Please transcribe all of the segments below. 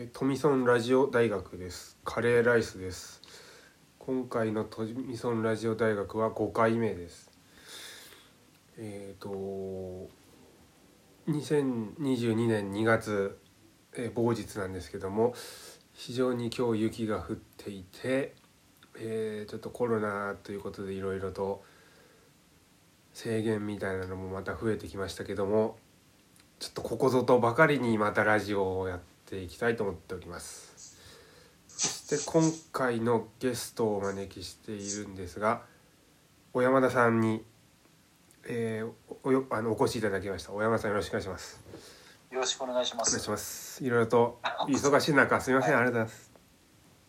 えトミソンラジオ大学です。カレーライスです。今回のトミソンラジオ大学は5回目です。えっ、と2022年2月、えー、某日なんですけども非常に今日雪が降っていて、えーちょっとコロナということでいろいろと制限みたいなのもまた増えてきましたけどもちょっとここぞとばかりにまたラジオをやっていきたいと思っておりますそして今回のゲストをお招きしているんですが小山田さんに、えーおよあのお越しいただきました小山田さんよろしくお願いしますよろしくお願いします。お願いしますいろいろと忙しい中 すみませんありがとうございます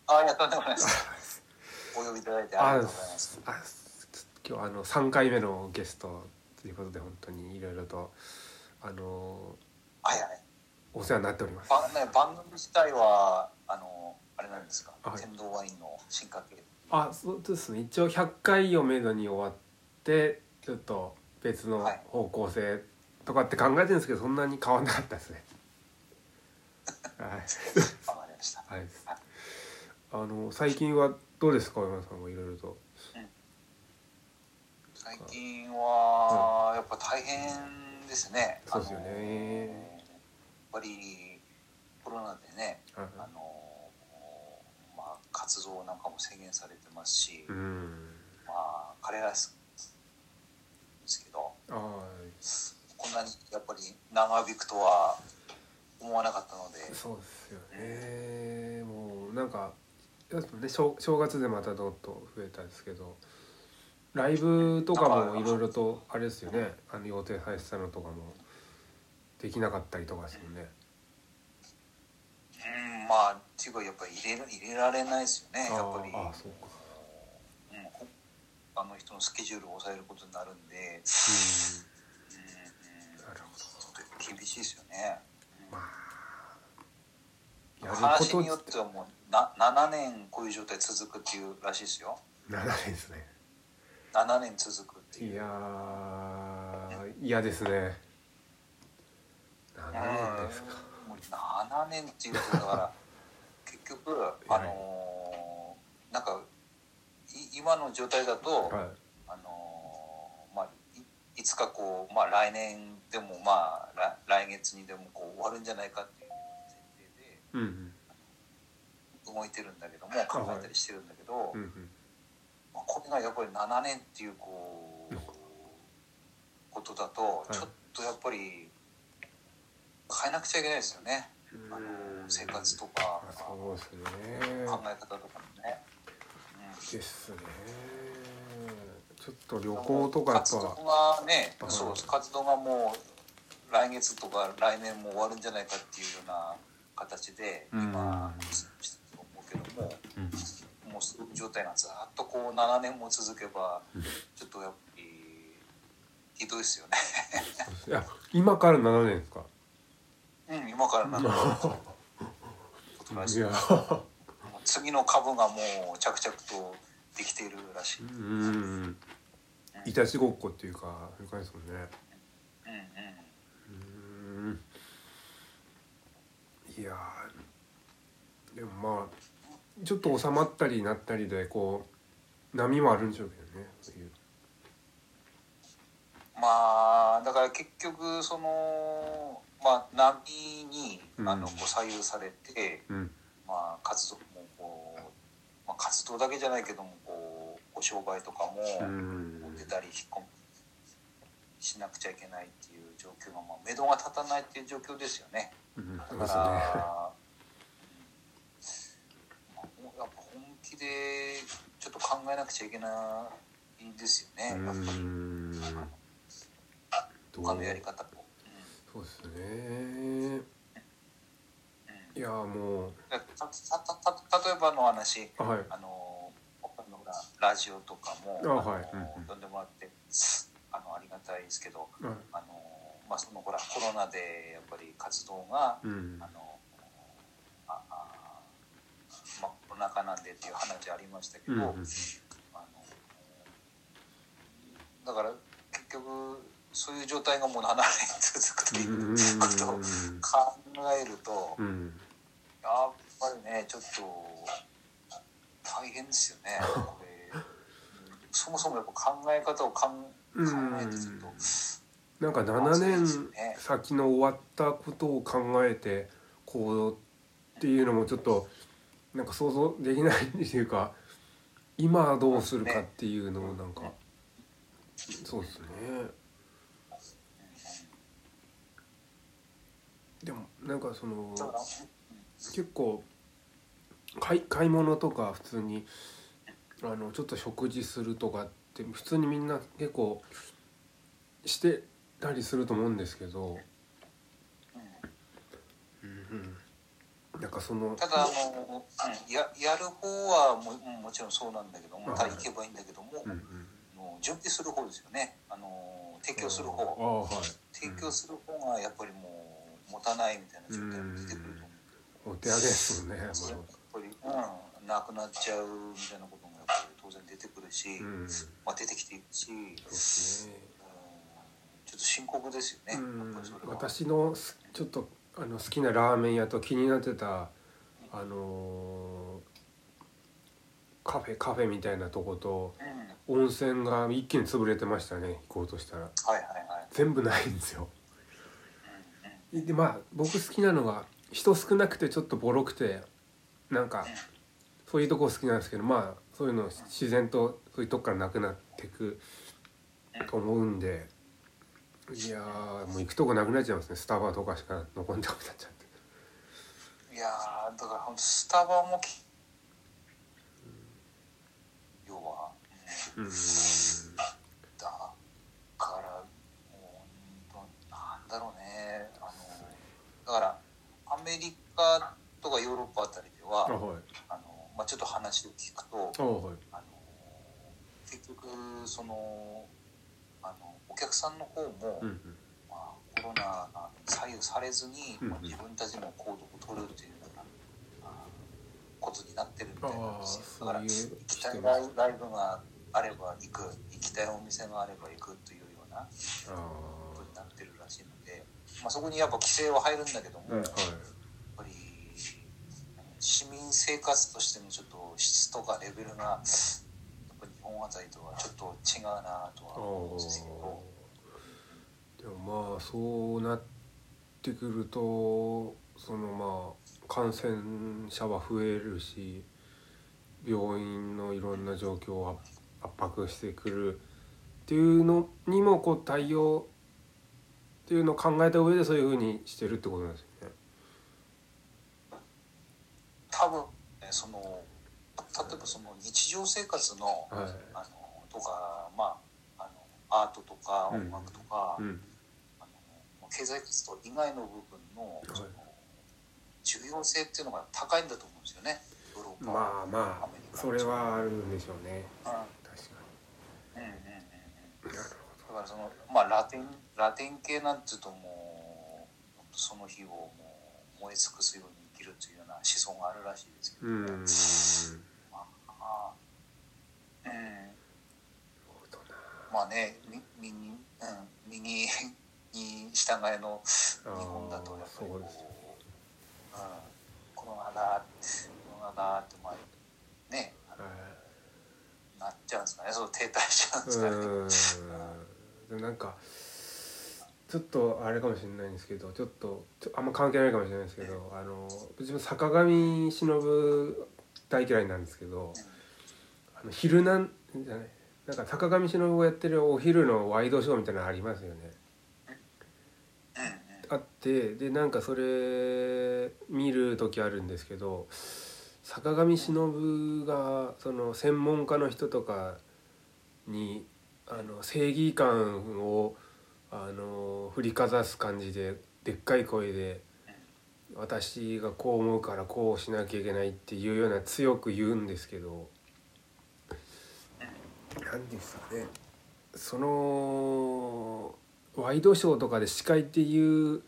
あ、ありがとうございます。お呼びいただいてありがとうございます。あ今日あの3回目のゲストということで本当にいろいろとあのはいはい。お世話になっております。ばね番組自体はあのあれなんですか？はい。天童ワインの進化系。あそうですね。一応100回をめどに終わってちょっと別のはい。方向性とかって考えてるんですけどそんなに変わんなかったですね。はい、わかりました。はい、あの最近はどうですか？小山さんはいろいろと最近はやっぱ大変ですね。そうですよねぱりコロナでね、はいあのまあ活動なんかも制限されてますし、うん。まあ彼らですですけど。あこんなにやっぱり長引くとは思わなかったので。あそうですよね。もうなんかね正正月でまたどっと増えたんですけどライブとかもいろいろとあれですよね。あの予定されてたのとかもできなかったりとかですよねうんまあっていうかやっぱり入れ入れられないですよねやっぱり。あそうか。うんこあの人のスケジュールを抑えることになるんで、うん。うんうん、なるほちょっと厳しいですよね、どまあやる話によこってはもうな7年こういう状態続くっていうらしいですよ。と7年ですね。7年続くっていう。いやー嫌ですね7年ですかもう7年っていうとだから結局 あのーなんかい今の状態だと、はい。あのーまあいいつかこうまあ来年でもまあ来来月にでもこう終わるんじゃないかっていう前提でうんうん動いてるんだけども考えたりしてるんだけど、うんうんまあ、これがやっぱり7年っていうこうことだとい。ちょっとやっぱり変えなくちゃいけないですよね、あの生活とかあそうですね。考え方とかもね。ですね。ちょっと旅行とか活動とはがね、はい。そう活動がもう来月とか来年も終わるんじゃないかっていうような形でうん。今してると思うけども、もうそういう状態がずっとこう7年も続けばちょっとやっぱりひどいですよね。いや今から7年ですか？うん、今から7年 ことらしい。いや次の株がもう着々とできているらしい。ううんん。いたちごっこっていうかそういう感じですもんね。うんうんいやーでもまあちょっと収まったりなったりでこう波もあるんでしょうけどね。そういうまあだから結局そのまあ波にうん。あのこう左右されて、うん。まあ活動もこう、まあ、活動だけじゃないけどもこうお商売とかもうん。出たり引っ込みしなくちゃいけないっていう状況がまあ目処が立たないっていう状況ですよね。うん。だから、まあ、やっぱ本気でちょっと考えなくちゃいけないですよね。やっぱり。他のやり方も。うんそうですね。いやもう。たたたた例えばの話。あはい。あのララジオとかもあはい。んうん。呼んでもらってあのありがたいですけどはい。あの、まあ、そのほらコロナでやっぱり活動が、うん。あのああまあコロナ禍なんでっていう話ありましたけど、うんうん。あのだから結局そういう状態がもう7年続くということを考えると、うんやっぱりねちょっと大変ですよね。そもそもやっぱ考え方を考えてっとなん。か7まずいです年ね。先の終わったことを考えてこうっていうのもちょっとなんか想像できないっていうか今どうするかっていうのをなんかそうですねでもなんかその結構買い買い物とか普通にあのちょっと食事するとかって普通にみんな結構してたりすると思うんですけど、うんうん、なんかそのただあの、うん、ややる方はもうんもちろんそうなんだけどもはい行けばいいんだけども、うんうん、準備する方ですよね。あの提供するあ方。あはい。提供する方がやっぱりもう持たないみたいな状態も出てくると思う。お手上げですもんね、やっぱり、うん、なくなっちゃうみたいなこともやっぱり当然出てくるし、まあ、うん。まあ、出てきているし、うん、そうですねちょっと深刻ですよね。私のすちょっとあの好きなラーメン屋と気になってたあのーカフェカフェみたいなとことうん、温泉が一気に潰れてましたね行こうとしたら。はいはいはい。全部ないんですよでまあ僕好きなのが人少なくてちょっとボロくてなんかそういうとこ好きなんですけどまあそういうの自然とそういうとこからなくなってくと思うんでいやーもう行くとこなくなっちゃいますね。スタバとかしか残んなくなっちゃって。いやーだから本当スタバもき要は、うんうん。だからもうなんだろうねだからアメリカとかヨーロッパあたりではあはい。あの、まあ、ちょっと話を聞くとあはい。あの結局そのあのお客さんの方も、うんうん。まあ、コロナに左右されずに、うんまあ、自分たちの行動を取るというようなあことになってるみたいなんですよ。だから行きたいライブライブがあれば行く行きたいお店があれば行くというようなあことになってるらしいので、まあ、そこにやっぱ規制は入るんだけども、ーはいやっぱり市民生活としてのちょっと質とかレベルがやっぱ日本あたりとはちょっと違うなとは思うんですけど。でもまあそうなってくるとそのまあ感染者は増えるし病院のいろんな状況を圧迫してくるっていうのにもこう対応っていうのを考えた上でそういうふうにしてるってことなんですよね。多分ねその例えばその日常生活の,、はい。あのとかまああのアートとかうん。音楽とか、うん。あの経済活動以外の部分のその重要性っていうのが高いんだと思うんですよね。ヨーロッパはまあまあそれはあるんでしょうね。うん。確かうんうんうんうだからそのまあラテンラテン系なんていうともうその日をもう燃え尽くすように生きるというような思想があるらしいですけど、ほど。うん。まあうんまあねみ右,、うん、右に従えの日本だとやっぱりこううん、コロナだコロナだってまあねはいなっちゃうんですかねそう停滞しちゃうんですかね。なんかちょっとあれかもしれないんですけどちょっとあんま関係ないかもしれないですけどあの自分坂上忍大嫌いなんですけど「あの昼なん」じゃないなんか坂上忍がやってるお昼のワイドショーみたいなのありますよね。あってでなんかそれ見る時あるんですけど坂上忍がその専門家の人とかにあの正義感をあの振りかざす感じででっかい声で「私がこう思うからこうしなきゃいけない」っていうような強く言うんですけど何ですかね。そのワイドショーとかで司会っていう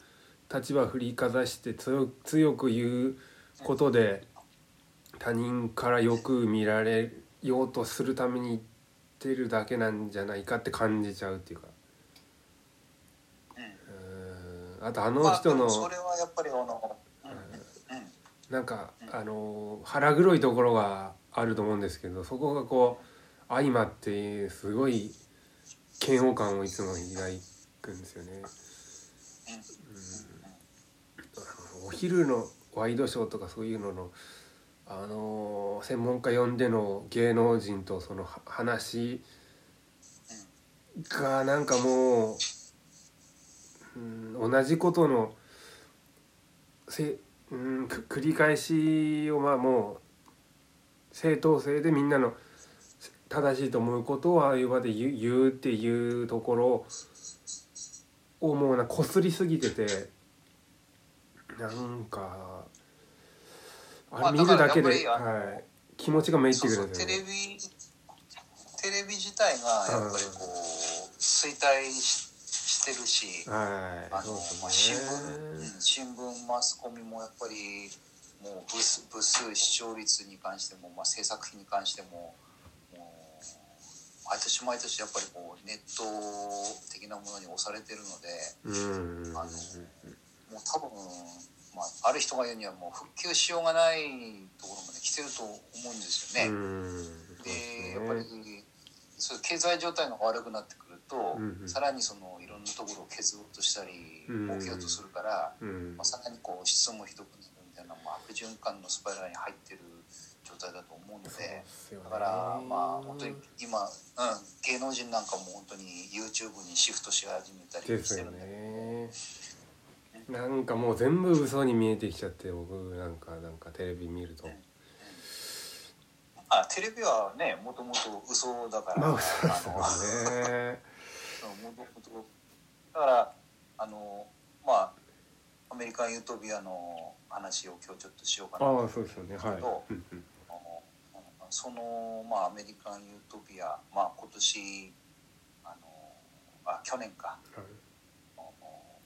立場振りかざして強く言うことで他人からよく見られようとするために言ってるだけなんじゃないかって感じちゃうっていうか。うん。あとあの人のまあ、それはやっぱりあの、うんうん。うん、なん。かあの腹黒いところがあると思うんですけどそこがこう相まってすごい嫌悪感をいつも抱くんですよね。うん、お昼のワイドショーとかそういうののあの専門家呼んでの芸能人とその話がなんかもう、うん、同じことのせ、うん、繰り返しをまあもう正当性でみんなの正しいと思うことをああいう場で言う言うっていうところをもうなこすりすぎててなんかあれ見るだけで、はい、気持ちがめいってくるテレビテレビ自体がやっぱりこう衰退してるし、はい、あの、ね、まあ、新聞新聞マスコミもやっぱりもう部数部数視聴率に関しても、まあ、制作費に関しても毎年毎年やっぱりこうネット的なものに押されてるので、あのもう多分、まあ、ある人が言うにはもう復旧しようがないところまで来てると思うんですよね。でやっぱりそう経済状態が悪くなってくると、さらにそのいろんなところを削ろうとしたり儲けようとするから、まあ、さらにこう質もひどくなるみたいな、まあ、悪循環のスパイラルに入ってる状態だと思うので、ね、だからまあ本当に今、うん、芸能人なんかも本当に YouTube にシフトし始めたりしてるんで。ねなんかもう全部嘘に見えてきちゃって僕なんかなんかテレビ見ると。あテレビはねもともと嘘だから、まあ、あの だからあのまあアメリカン・ユートピアの話を今日ちょっとしようかなと思うんですけど、はい。その、まあ、アメリカン・ユートピア、まあ、今年あのあ去年か、はい、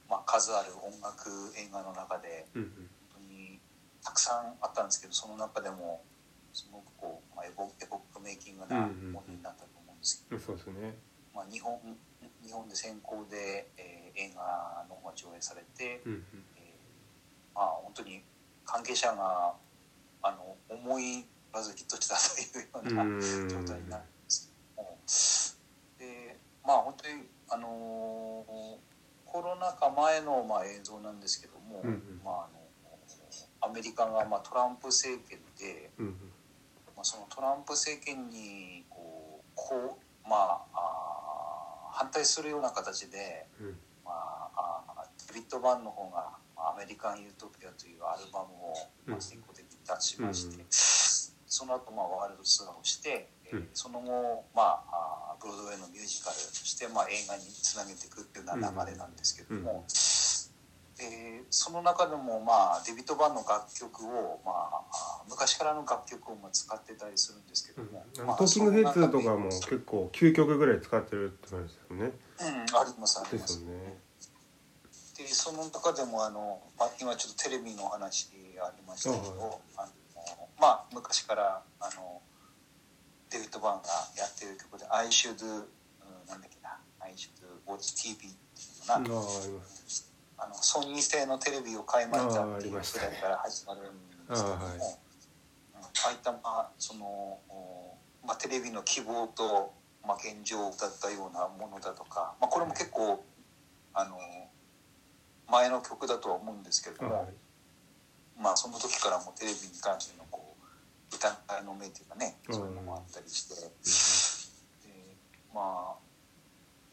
まあ、数ある音楽映画の中で、本当にたくさんあったんですけどその中でもすごくこう、まあ、エポエポックメイキングなものになったと思うんですけど、そうですね。まあ、日本日本で先行で、えー、映画の方が上映されて、うんうん、えー、まあ、本当に関係者があの思いまずヒットしたというような状態になるんですけども。でまあ本当にあのコロナ禍前のまあ映像なんですけども、うんうん、まあ、あのアメリカがまあトランプ政権で、うんうん、まあ、そのトランプ政権にこうこう、まあ、あ反対するような形で、うん、まあ、あデビッド・バンの方が「アメリカン・ユートピア」というアルバムを、まあ、先行的に出しまして。うんうん。その後まあワールドツアーをして、うん、その後、まあ、ブロードウェイのミュージカルとして、まあ、映画につなげていくっていうような流れなんですけども、うん、えー、その中でも、まあ、デビッド・バンの楽曲を、まあ、昔からの楽曲をまあ使ってたりするんですけども、うんまあ、トーキングヘッズとかも結構9曲ぐらい使ってるって感じですよね。うん、ありますあります。ね、でその中でもあの、まあ、今ちょっとテレビのお話ありましたけど、あのまあ昔からあのデビッド・バーンがやってる曲で「I should、うん、なんだっけな「I should watch TV」っていうのがあのソニー製のテレビを買いましたっていうぐらいから始まるんですけどもああい。ったまあその、まあ、テレビの希望と、まあ、現状だったようなものだとか、まあ、これも結構あの前の曲だとは思うんですけれども、まあその時からもテレビに関してのこう歌の目というかねそういうのもあったりして、でま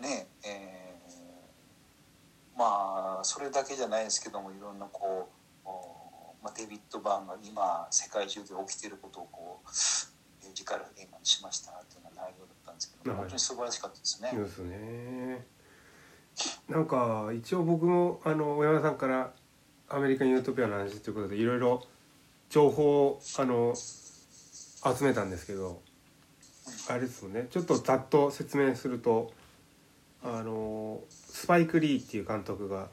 あねえー、まあそれだけじゃないですけどもいろんなこう、まあ、デビッド・バーンが今世界中で起きていることをこうミュージカル映画にしましたっていうような内容だったんですけど、はい、本当に素晴らしかったですね。ですね。なんか一応僕もあの小山さんからアメリカン・ユートピアの話ということでいろいろ情報あの集めたんですけどあれですよねちょっとざっと説明するとあのスパイク・リーっていう監督が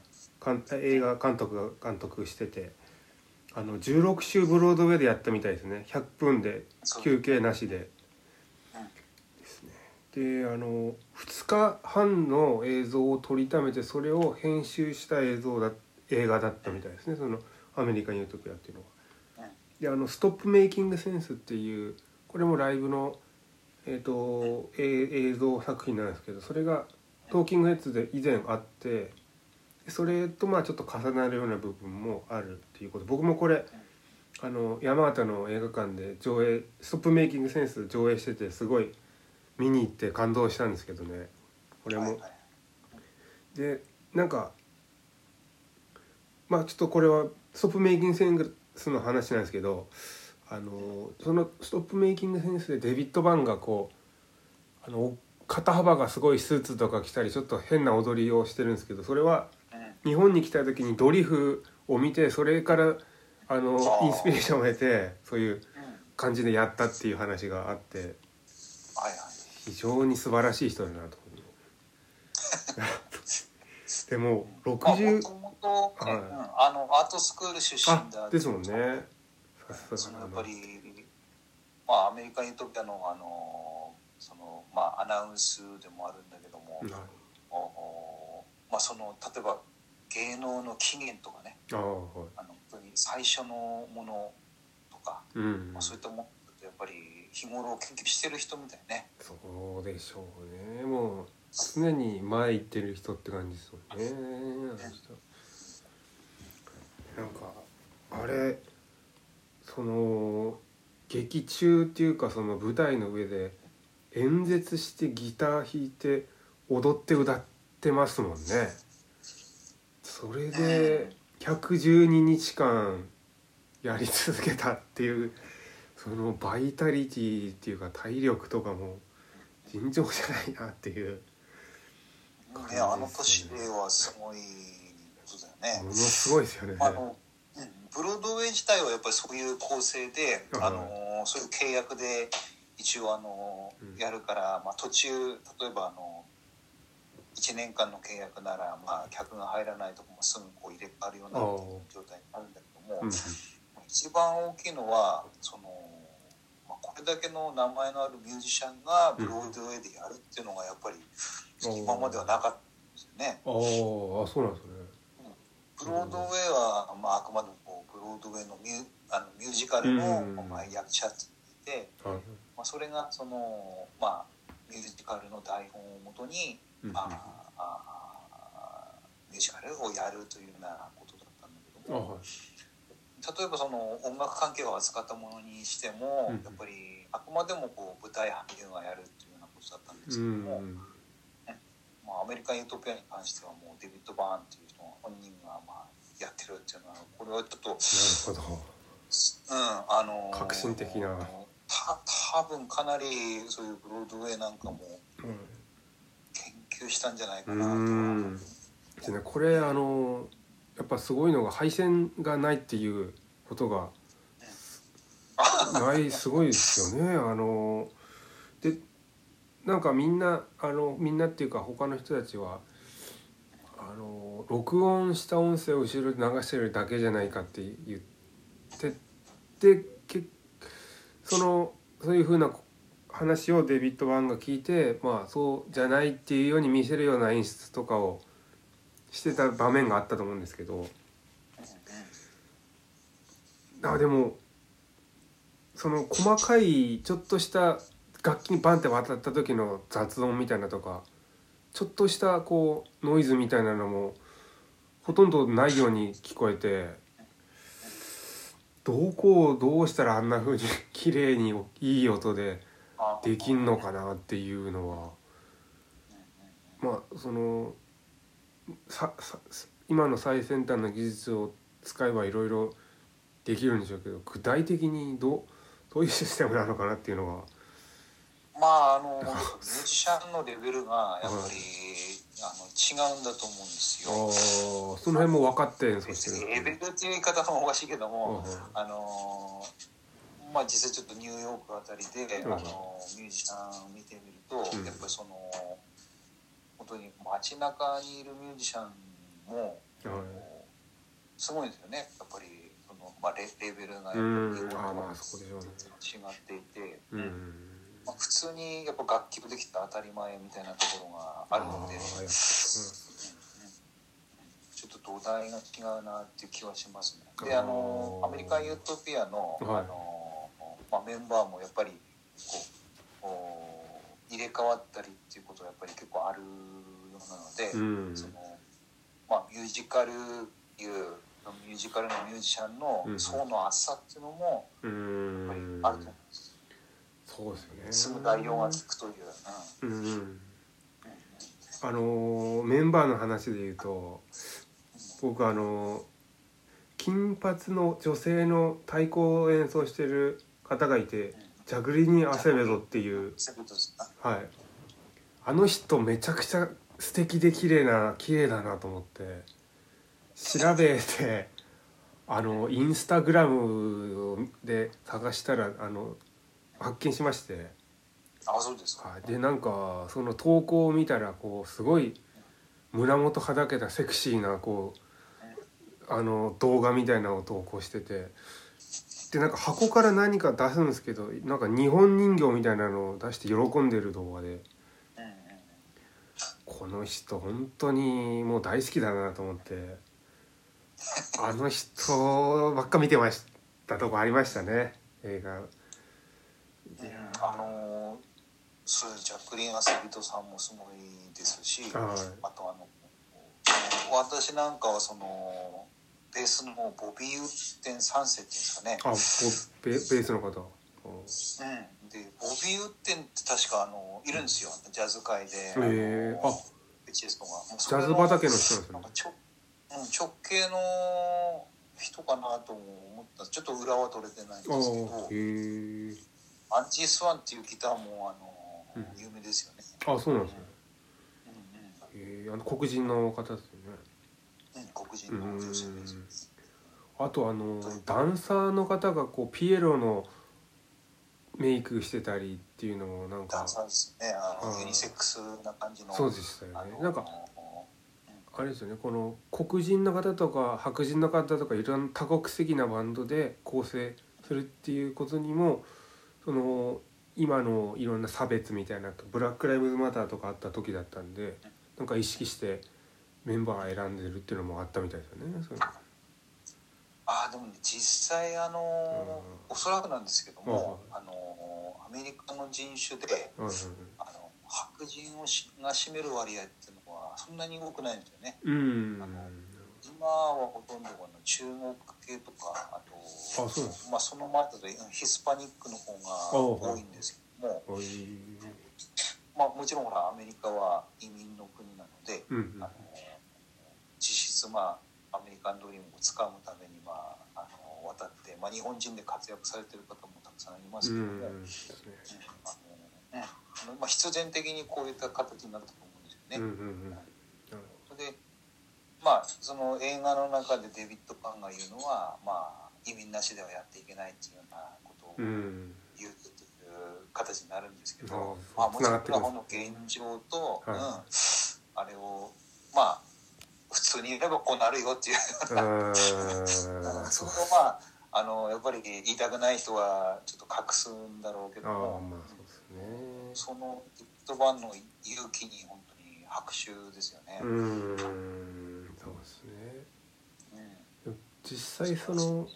映画監督が監督しててあの16週ブロードウェイでやったみたいですね100分で休憩なしで。で、あの2日半の映像を撮りためてそれを編集した映像だ映画だったみたいですねそのアメリカン・ユートピアっていうのは。であのストップメイキングセンスっていうこれもライブの、えーと、え映像作品なんですけどそれがトーキングヘッズで以前あってそれとまあちょっと重なるような部分もあるっていうこと。僕もこれあの山形の映画館で上映ストップメイキングセンス上映しててすごい見に行って感動したんですけどね。これも。でなんかまあちょっとこれはストップメイキングセンスの話なんですけどあのそのストップメイキングセンスでデビッド・バンがこうあの肩幅がすごいスーツとか着たりちょっと変な踊りをしてるんですけどそれは日本に来た時にドリフを見てそれからあのインスピレーションを得てそういう感じでやったっていう話があって非常に素晴らしい人だなと思う。でも60、と、はい、うん、あのアートスクール出身だ。ですもんね。そのやっぱり、まあ、アメリカン・ユートピアのあのその、まあ、アナウンスでもあるんだけども、おまあ、その例えば芸能の起源とかね。あ、はい、あの本当に最初のものとか、うん、まあ、そういったものってやっぱり日頃研究してる人みたいね。そうでしょうね。もう常に前行ってる人って感じですもんね。なんかあれその劇中っていうかその舞台の上で演説してギター弾いて踊って歌ってますもんね。それで112日間やり続けたっていうそのバイタリティっていうか体力とかも尋常じゃないなっていう。ね、あの年ではすごいね。ものすごいですよね。あのブロードウェイ自体はやっぱりそういう構成で、あのそういう契約で一応あの、やるから、まあ、途中例えばあの1年間の契約なら、まあ、客が入らないとこもすぐこう入れ替わるような状態になるんだけども、一番大きいのはその、まあ、これだけの名前のあるミュージシャンがブロードウェイでやるっていうのがやっぱり今まではなかったんですよね。ああそうなんですね。ブロードウェイは、まあ、あくまでもこうブロードウェイのミュあのミュージカルの、まあ、役者で、まあ、それがその、まあ、ミュージカルの台本をもとに、まああミュージカルをやるというようなことだったんだけども。例えばその音楽関係を扱ったものにしても、やっぱりあくまでもこう舞台俳優がやるというようなことだったんですけども、うんまあ、アメリカン・ユートピアに関してはもうデビッド・バーンという人本人がまあやってるっていうのはこれはちょっとなるほど、うんあのー、革新的な。た多分かなりそういうブロードウェイなんかも研究したんじゃないかなと、うん、ね、これあのやっぱすごいのが配線がないっていうことがないすごいですよね。あのでなんかみんなあのみんなっていうか他の人たちはあの録音した音声を後ろで流してるだけじゃないかって言ってでけそのそういうふうな話をデビッド・ワンが聞いてまあそうじゃないっていうように見せるような演出とかをしてた場面があったと思うんですけど。あでもその細かいちょっとした楽器にバンって渡った時の雑音みたいなとかちょっとしたこうノイズみたいなのもほとんどないように聞こえてどこをどうしたらあんな風に綺麗にいい音でできんのかなっていうのはまあそのささ今の最先端の技術を使えばいろいろできるんでしょうけど具体的にどどういうシステムなのかなっていうのはまああのミュージシャンのレベルがやっぱり、あの違うんだと思うんですよ。その辺も分かって演奏してる。レベルっていう言い方もおかしいけども、あのまあ実際ちょっとニューヨークあたりで、あのミュージシャンを見てみると、やっぱりその本当に街中にいるミュージシャンも、すごいですよね。やっぱりそのまあレレベルがやっぱり違っていて。うんまあ、普通にやっぱ楽器できた当たり前みたいなところがあるので、うん、ちょっと土台が違うなっていう気はしますね。であのアメリカカン・ユートピアの,、はい。あのまあ、メンバーもやっぱりこう入れ替わったりっていうことがやっぱり結構あるようなので、うん。そのまあ、ミュージカルいうミュージカルのミュージシャンのうん。層の厚さっていうのもうやっぱりんあると思う。んです。そうですよね。すぐ代用がつくという。うん。うあのーメンバーの話で言うと僕あのー金髪の女性の太鼓を演奏してる方がいてジャグリニ・アセベドっていう。はい。あの人めちゃくちゃ素敵で綺麗な綺麗だなと思って調べてあのインスタグラムで探したらあの発見しまして。あ、そうですか。はい、でなんかその投稿を見たらこうすごい胸元はだけたセクシーなこうあの動画みたいなのを投稿してて。でなんか箱から何か出すんですけどなんか日本人形みたいなのを出して喜んでる動画で。この人本当にもう大好きだなと思って。あの人ばっか見てましたとこありましたね。映画。いやあのそういうジャックリン・アスビトさんもすごいですし、ーはい。あとあの私なんかはそのベースのボビー・ウッテン3世っていうんですかね、あボベベースの方。うん、でボビー・ウッテンって確かあのいるんですよ。ジャズ界で、えー、あベチェストがもうジャズ畑の人ですね。なんかちょ、うん、直系の人かなと思った。ちょっと裏は取れてないんですけど。へえアンチー・スワンっていうギターもあの、うん。有名ですよね、あそうなんですね。うんえあの黒人の方ですよね。うん、黒人うの女性です。ん。あとあのダンサーの方がこうピエロのメイクしてたりっていうのもなんか。ダンサーですね。あのあー。ユニセックスな感じの。そうでしたよあのねなんかあれですよね。この黒人の方とか白人の方とかいろんな多国籍なバンドで構成するっていうことにもその今のいろんな差別みたいなブラック・ライブズ・マターとかあった時だったんでなんか意識してメンバー選んでるっていうのもあったみたいですよね。あーでもね実際あのうんおそらくなんですけども、はあのアメリカの人種であの白人をしが占める割合っていうのはそんなに多くないんですよね。うんうんあの今はほとんどあの中国系とかあとあそうなんです。まあその前だとうんヒスパニックの方が多いんですけども、おい。まあもちろんほらアメリカは移民の国なので。うんうん。あの実質まあアメリカンドリームをつかむためにまああの渡って、まあ、日本人で活躍されてる方もたくさんいますうけども、うんあのまあ、必然的にこういった形になったと思うんですよね。うんうんうん。でまあその映画の中でデビッド・カンが言うのは、まあ、移民なしではやっていけないっていうようなことを言うという形になるんですけど、あまあ、もちろんこの現状と、はい。うん、あれをまあ普通に言えばこうなるよっていう。あー そこをまああのやっぱり言いたくない人はちょっと隠すんだろうけどもまあそね。その言葉の勇気に本当に拍手ですよね。そうですね。うん実際その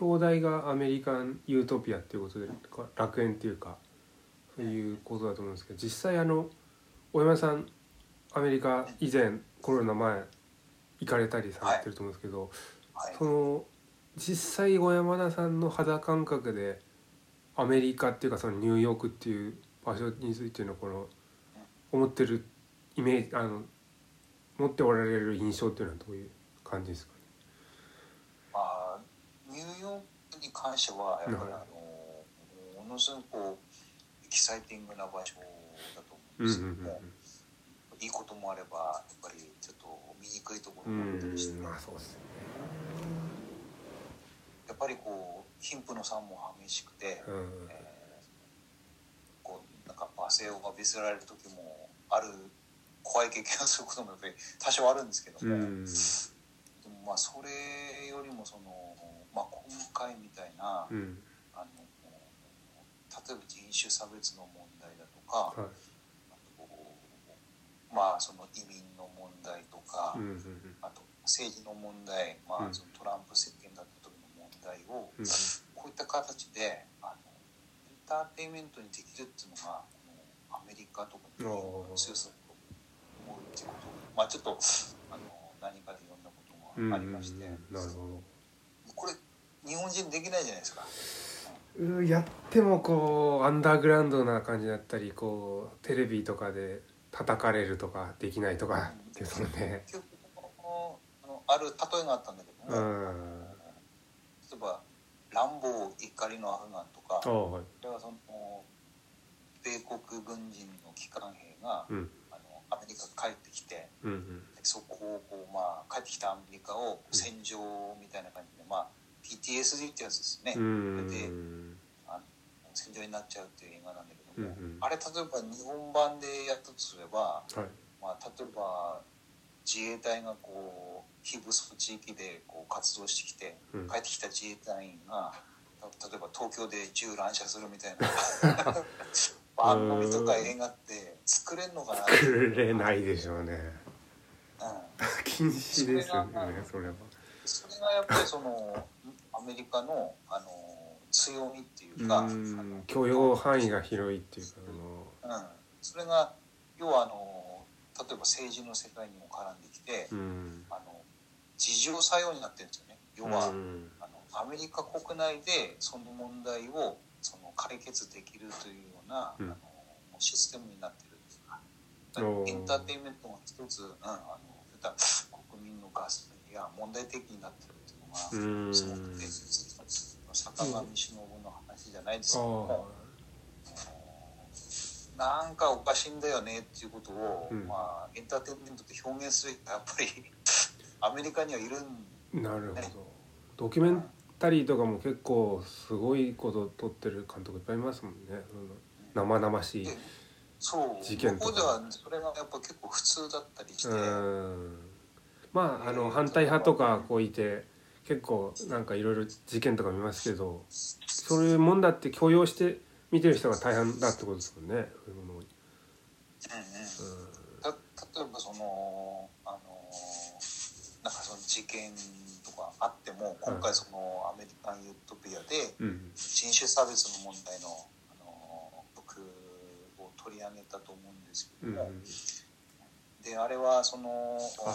表題がアメリカン・ユートピアっていうことで楽園っていうかそういうことだと思うんですけど実際あの大山さんアメリカ以前コロナ前行かれたりされてると思うんですけど、はい。その実際小山田さんの肌感覚でアメリカっていうかそのニューヨークっていう場所についてのこの思ってるイメージあの持っておられる印象っていうのはどういう感じですかね？まあ、ニューヨークに関してはやっぱりはい。あのものすごくこうエキサイティングな場所だと思うんうんですけどうんも、いいこともあればやっぱりちょっと見にくいところうんもあったりして、うん。まあそうですよね。やっぱりこう貧富の差も激しくて、うん。えーこうなんか罵声を浴びせられる時もある怖い経験をすることもやっぱり多少あるんですけども、うん。でもまあそれよりもその、まあ、今回みたいな、うん。あの例えば人種差別の問題だとか、はい。まあその移民の問題とか、うんうんあと政治の問題、まあ、うん。そのトランプ政権だった時の問題をうん。こういった形であのエンターテインメントにできるっていうのがこのアメリカとかの強さっていうことをまあちょっとあの何かで読んだことうんがありまして、なるほこれ日本人できないじゃないですか。どうやってもこうアンダーグラウンドな感じだったりこうテレビとかで叩かれるとかできないとかで。すもん。ね結局このあのある例えがあったんだけども、うん。例えば「乱暴怒りのアフガン」とかああはい。これはその米国軍人の機関兵が、うんアメリカ帰ってきてうんうん。そこをこう、まあ、帰ってきたアメリカを戦場みたいな感じで、まあ、PTSD ってやつですね、うん。であの戦場になっちゃうっていう映画なんだけども、うんうん。あれ例えば日本版でやったとすれば、はい。まあ、例えば自衛隊がこう非武装地域でこう活動してきてうん。帰ってきた自衛隊員がた例えば東京で銃乱射するみたいな 番組とか映画って作れんのかな作れないでしょうね。うん、禁止ですよねそれは。それがやっぱりそのアメリカのあの強みっていうか、許容範囲が広いっていうかあの。うん、それが要はあの例えば政治の世界にも絡んできて、うん。あの自浄作用になってるんですよね。要は、うん。あのアメリカ国内でその問題をその解決できるというような、うん。あのシステムになってるっていうかおー。エンターテインメントが一つ、うん、あのそういった国民のガスや問題的になってるっていうのが、うん。すごく定説坂上忍の話じゃないですけども、なんかおかしいんだよねっていうことを、うん。まあ、エンターテインメントで表現する人はやっぱり アメリカにはいるんあなるほど。ドキュメンタリーとかも結構すごいこと撮ってる監督いっぱいいますもんね。その生々しい事件とか。向こうではそれがやっぱ結構普通だったりして、うん。まああの反対派とかこういて結構なんかいろいろ事件とか見ますけどそういうもんだって許容して見てる人が大半だってことですもんね。そういうものをた例えばそのあのなんかその事件とかあっても今回そのアメリカン・ユートピアでうん。人種差別の問題の取り上げたと思うんですけうんども、であれはそのあ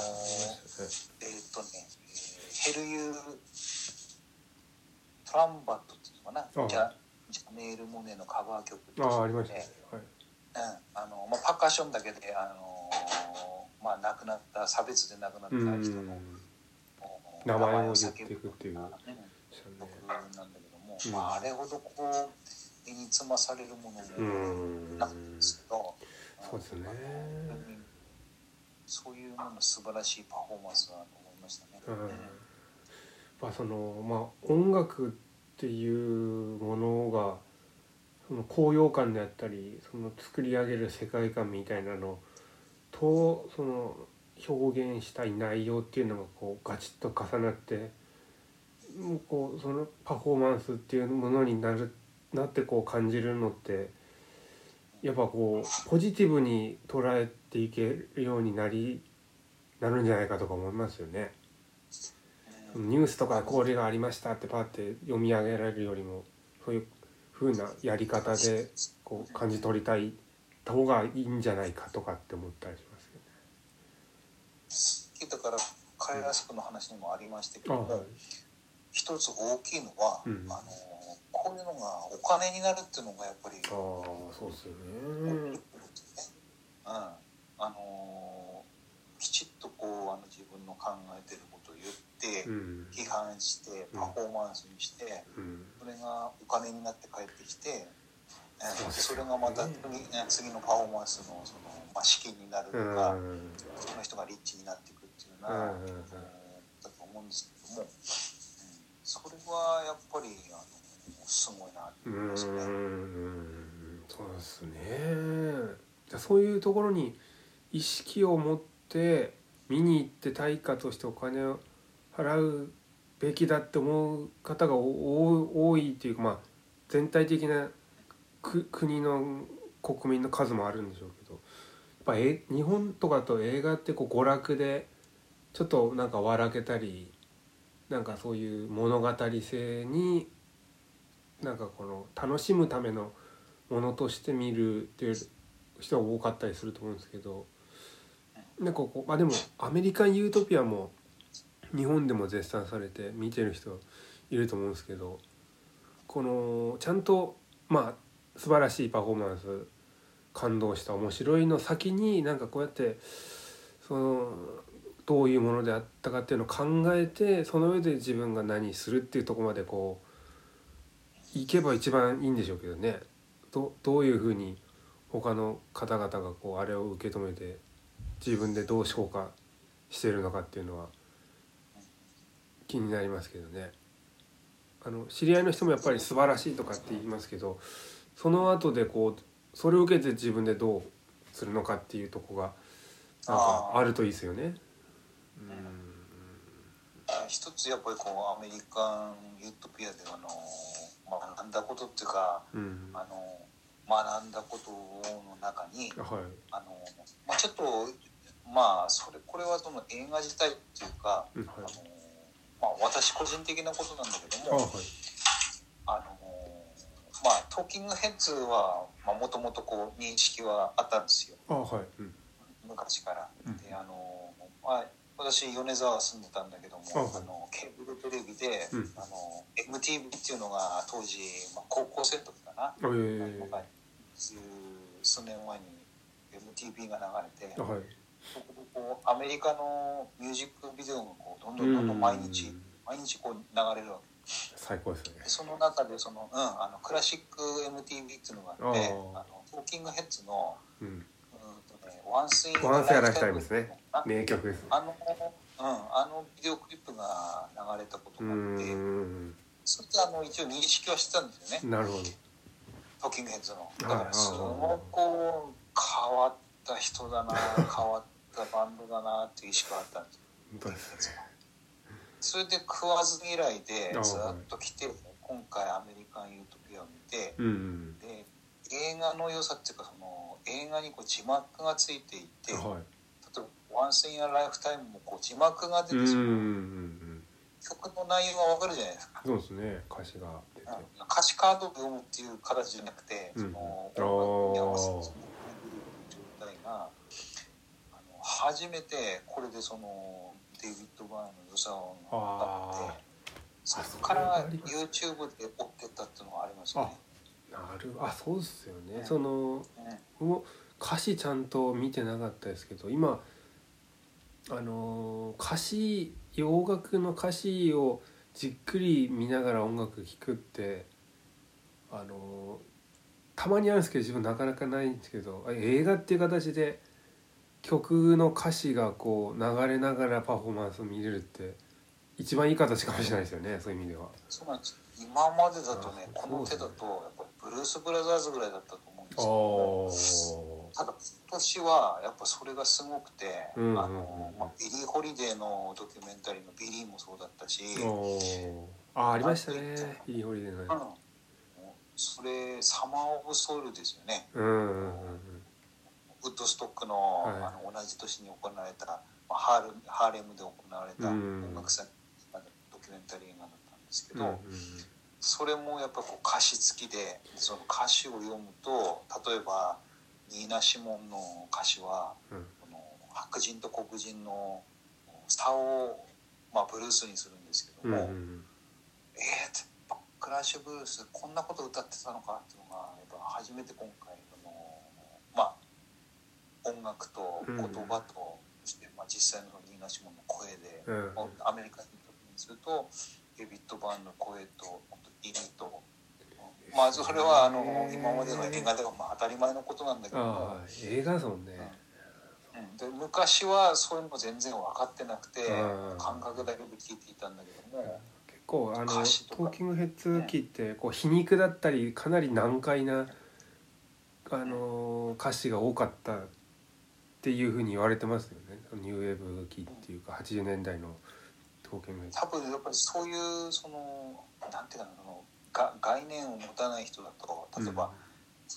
えーっとね、えーヘルユー・トランバットっていうのかな？あジャジャネール・モネのカバー曲っていうあのあありました。ねはい。うん。あのまあ、パーカッションだけで、あのまあ、亡くなった差別で亡くなったう人の、ん名前を言っていくっていうね曲ね。なんだけども、うん。まあ、あれほどこう身につまされるものうもん。なんですけど、そうですね。そういうのの素晴らしいパフォーマンスだと思いましたね。うん。まあそのまあ音楽っていうものがその高揚感であったりその作り上げる世界観みたいなのとその表現したい内容っていうのがこうガチッと重なってもうこうそのパフォーマンスっていうものになるなってこう感じるのってやっぱこうポジティブに捉えていけるようになりなるんじゃないかとか思いますよね。うん。ニュースとかこれがありましたってパッて読み上げられるよりもそういう風なやり方でこう感じ取りたい方がいいんじゃないかとかって思ったりしますけどだからカイラスクの話にもありましたけあども、はい。一つ大きいのは、うん。あのこういうのがお金になるっていうのがやっぱり、ああそうですようん。ねあのきちっとこうあの自分の考えてることを言って、うん。批判してパフォーマンスにして、うん。それがお金になって帰ってきて、うですよね。それがまた次,、ね、次のパフォーマンスのその、まあ、資金になるとうか、ん。その人がリッチになっていくっていうような、うんだと思うんですけども、うん、それはやっぱりあのすごいなとう思いますね。んそうですねじゃそういうところに意識を持って見に行って対価としてお金を払うべきだって思う方がお多いっていうかまあ全体的なく国の国民の数もあるんでしょうけどやっぱえ日本とかと映画ってこう娯楽でちょっとなんか笑けたりなんかそういう物語性になんかこの楽しむためのものとして見るっていう人が多かったりすると思うんですけどなんかこうあでもアメリカン・ユートピアも日本でも絶賛されて見てる人いると思うんですけどこのちゃんとまあ素晴らしいパフォーマンス感動した面白いの先になんかこうやってそのどういうものであったかっていうのを考えてその上で自分が何するっていうとこまでこういけば一番いいんでしょうけどねどどういうふうに他の方々がこうあれを受け止めて自分でどう消化してるのかっていうのは気になりますけどね。あの知り合いの人もやっぱり素晴らしいとかって言いますけどその後でこうそれを受けて自分でどうするのかっていうとこがなんかあるといいですよね。一つやっぱりこうアメリカン・ユートピアであの学んだことっていうか、うん、あの学んだことの中に、はい、あのまあ、ちょっとまあそれこれはその映画自体っていうか、はい、あのまあ、私個人的なことなんだけども、はい、あのまあトーキングヘッズはもともとこう認識はあったんですよ、はい。うん、昔から。うん、であのまあ私米沢住んでたんだけども、はいあのケーブルテレビで、うん、あの MTV っていうのが当時、まあ、高校生の時かな、えー、数年前に MTV が流れて、はい、そこでこうアメリカのミュージックビデオがこうどんどんどんどん毎日、毎日こう流れるわけ。最高ですね。その中でその、うん、あのクラシック MTV っていうのがあってあのトーキングヘッズの、うん、ね、 Once in Once in a Lifetime ですね。名曲です、あの、うん、あのビデオクリップが流れたことがあってそれであの一応認識はしてたんですよね。なるほど。トーキングヘッズの。だからすごくこう変わった人だな 変わったバンドだなっていう意識があったんですよ。本当ですね。それで食わず嫌いでずっと来て今回アメリカン・ユートピアを見て、うん、で映画の良さっていうかその映画にこう字幕がついていて、はい、例えば「Once in a Lifetime」もこう字幕が出てその曲の内容が分かるじゃないですか。そうですね歌詞が出て、歌詞カードを読むっていう形じゃなくて、うん、その音楽に合わせて状態があの初めてこれでそのデイビッド・バーンの良さをあってそこから YouTube で追ってったっていうのがありますよね。なるあそうですよね、その、うん、歌詞ちゃんと見てなかったですけど今あの歌詞洋楽の歌詞をじっくり見ながら音楽聴くってあのたまにあるんですけど自分なかなかないんですけど映画っていう形で曲の歌詞がこう流れながらパフォーマンスを見れるって一番いい形かもしれないですよねそういう意味では。そうなんです今までだとねこの手だとやっブルース・ブラザーズぐらいだったと思うんですけどただ今年はやっぱそれがすごくて、うんうんうん、あのまあ、ビリー・ホリデーのドキュメンタリーの「ビリー」もそうだったしあありましたね。ビリー・ホリデーの、うん、それ「サマー・オブ・ソウル」ですよね。うんうんうんウッドストックのはい、あの同じ年に行われた、まあ、ハーレハーレムで行われた音楽祭、うん、ドキュメンタリー映画だったんですけど、うんうん、それもやっぱこう歌詞付きでその歌詞を読むと例えばニーナ・シモンの歌詞は、うん、この白人と黒人の差を、まあ、ブルースにするんですけども、うんうん、えー、クラッシュブルースこんなこと歌ってたのかっていうのがやっぱ初めて今回のまあ音楽と言葉と、そして、まあ、実際のニーナ・シモンの声で、うん、アメリカにするとデビッド・バーンの声と意味と。まあそれはあの今までの映画ではまあ当たり前のことなんだけど。映画ですもんね、うん、で昔はそういうの全然分かってなくて感覚だけで聞いていたんだけども。結構あのトーキングヘッズ機ってこう皮肉だったりかなり難解なあの歌詞が多かったっていうふうに言われてますよね。ニューウェーブ期っていうか80年代の多分やっぱりそういうそのなんていうかなのが概念を持たない人だと例えば、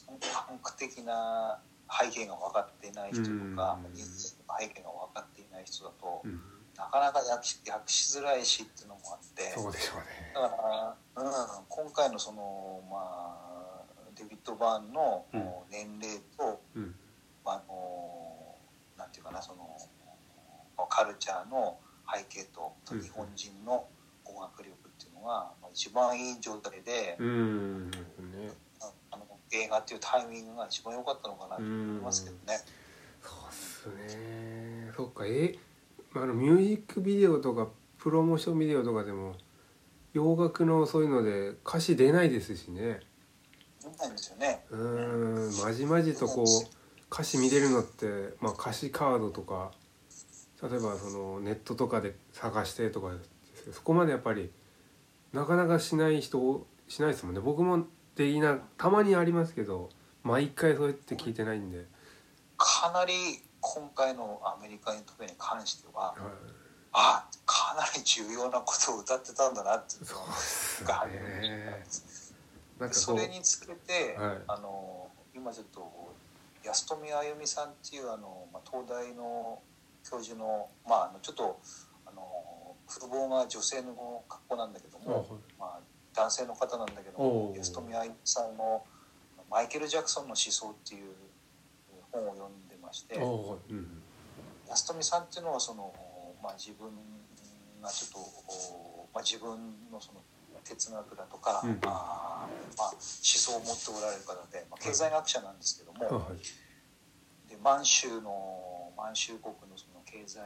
うん、パンク的な背景が分かっていない人とか、うん、背景が分かっていない人だと、うん、なかなか訳し訳しづらいしっていうのもあってそうでしょうね。だから、うん、今回のそのまあデビッド・バーンのうん。年齢と、うん。あのなんていうかなそのカルチャーの背景とうん日本人の語学力っていうのが、まあ、一番いい状態で、うんね。あの映画っていうタイミングが一番良かったのかなと思いますけどね。そうっすね。そっか。えあのミュージックビデオとかプロモーションビデオとかでも洋楽のそういうので歌詞出ないですしね。そうなんですよね。うーん。まじまじとこう歌詞見れるのって、まあ、歌詞カードとか例えばそのネットとかで探してとかそこまでやっぱりなかなかしない人しないですもんね。僕もできなたまにありますけど毎回そうやって聞いてないんで、かなり今回のアメリカに特に関してははい。あかなり重要なことを歌ってたんだなっていうのがんかそれにつけて、はい。あの今ちょっと安富あゆみさんっていうあの、まあ、東大の教授の,、まあ、あのちょっとあの風貌が女性の格好なんだけども、まあ、男性の方なんだけども安富あゆみさんの「マイケル・ジャクソンの思想」っていう本を読んでまして。おーうん安富さんっていうのはその、まあ、自分がちょっと、まあ、自分のその哲学だとか、うんあーまあ、思想を持っておられる方で、まあ、経済学者なんですけども、あはい。で満州の満州国のその経済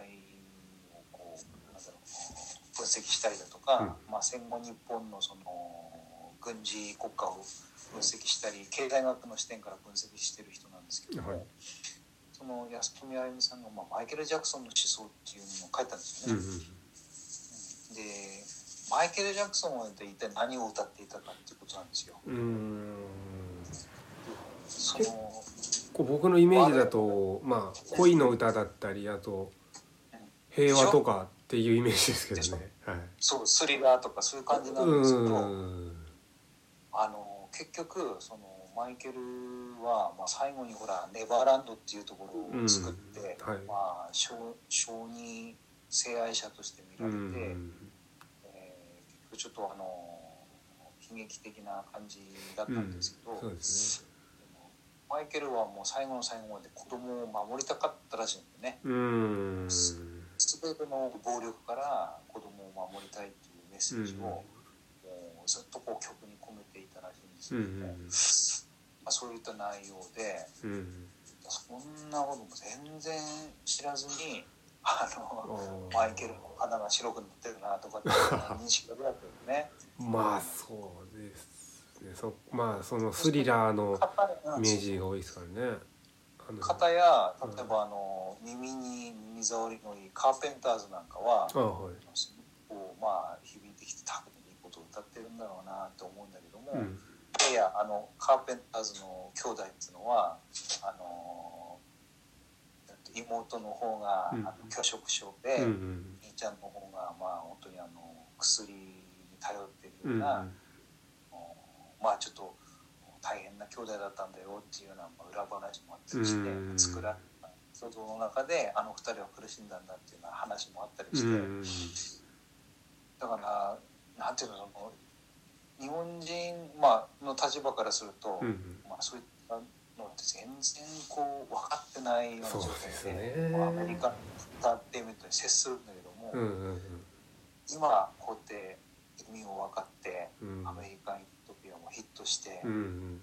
をこうなんだろう分析したりだとか、まあ、戦後日本のその軍事国家を分析したり経済学の視点から分析してる人なんですけども、はいその安富あゆみさんが、まあ、マイケル・ジャクソンの思想っていうのを書いたんですよね。うんうんでマイケル・ジャクソンは一体何を歌っていたかっていうことなんですよ。うーんそのこう僕のイメージだとまあ恋の歌だったりあと平和とかっていうイメージですけどね。はい。そうスリラーとかそういう感じなんうですけど。あの結局そのマイケルは、まあ、最後にほらネバーランドっていうところを作って、うんはいまあ、小小児性愛者として見うられて、ん。えー結局ちょっとあの悲劇的な感じだったんですけど、そうですね。マイケルはもう最後の最後まで子供を守りたかったらしいんだよね。うーん。全ての暴力から子供を守りたいっていうメッセージを、うんもうずっとこう曲に込めていたらしいんですうんけども、まあ、そういった内容で。そんなことも全然知らずにあのマイケルの肌が白くなってるなとかって 認識がどうやったよね。まあそうですね。そまあそのスリラーのイメージが多いですからね。方や例えばあの耳に耳障りのいいカーペンターズなんかはあはい。こうまあ響いてきて多分いいことを歌ってるんだろうなと思うんだけども、うん。いやいやあのカーペンターズの兄弟っていうのはあのえっと妹の方が、うんあの拒食症で、うんうん。兄ちゃんの方がまあ本当にあの薬に頼ってるうんうん。ような、あのまあちょっとな兄弟だったんだよっていうようなまあ裏話もあったりして、うん作られた想像の中であの二人は苦しんだんだっていうような話もあったりうして、んだからなんていうのその日本人、まあ、の立場からすると。まあ、そういったのって全然こう分かってないような状態でねまあアメリカのエンターテインメントに接するんだけども。今こうやって意味を分かって、うんアメリカン・ユートピアもヒットして、うんうん。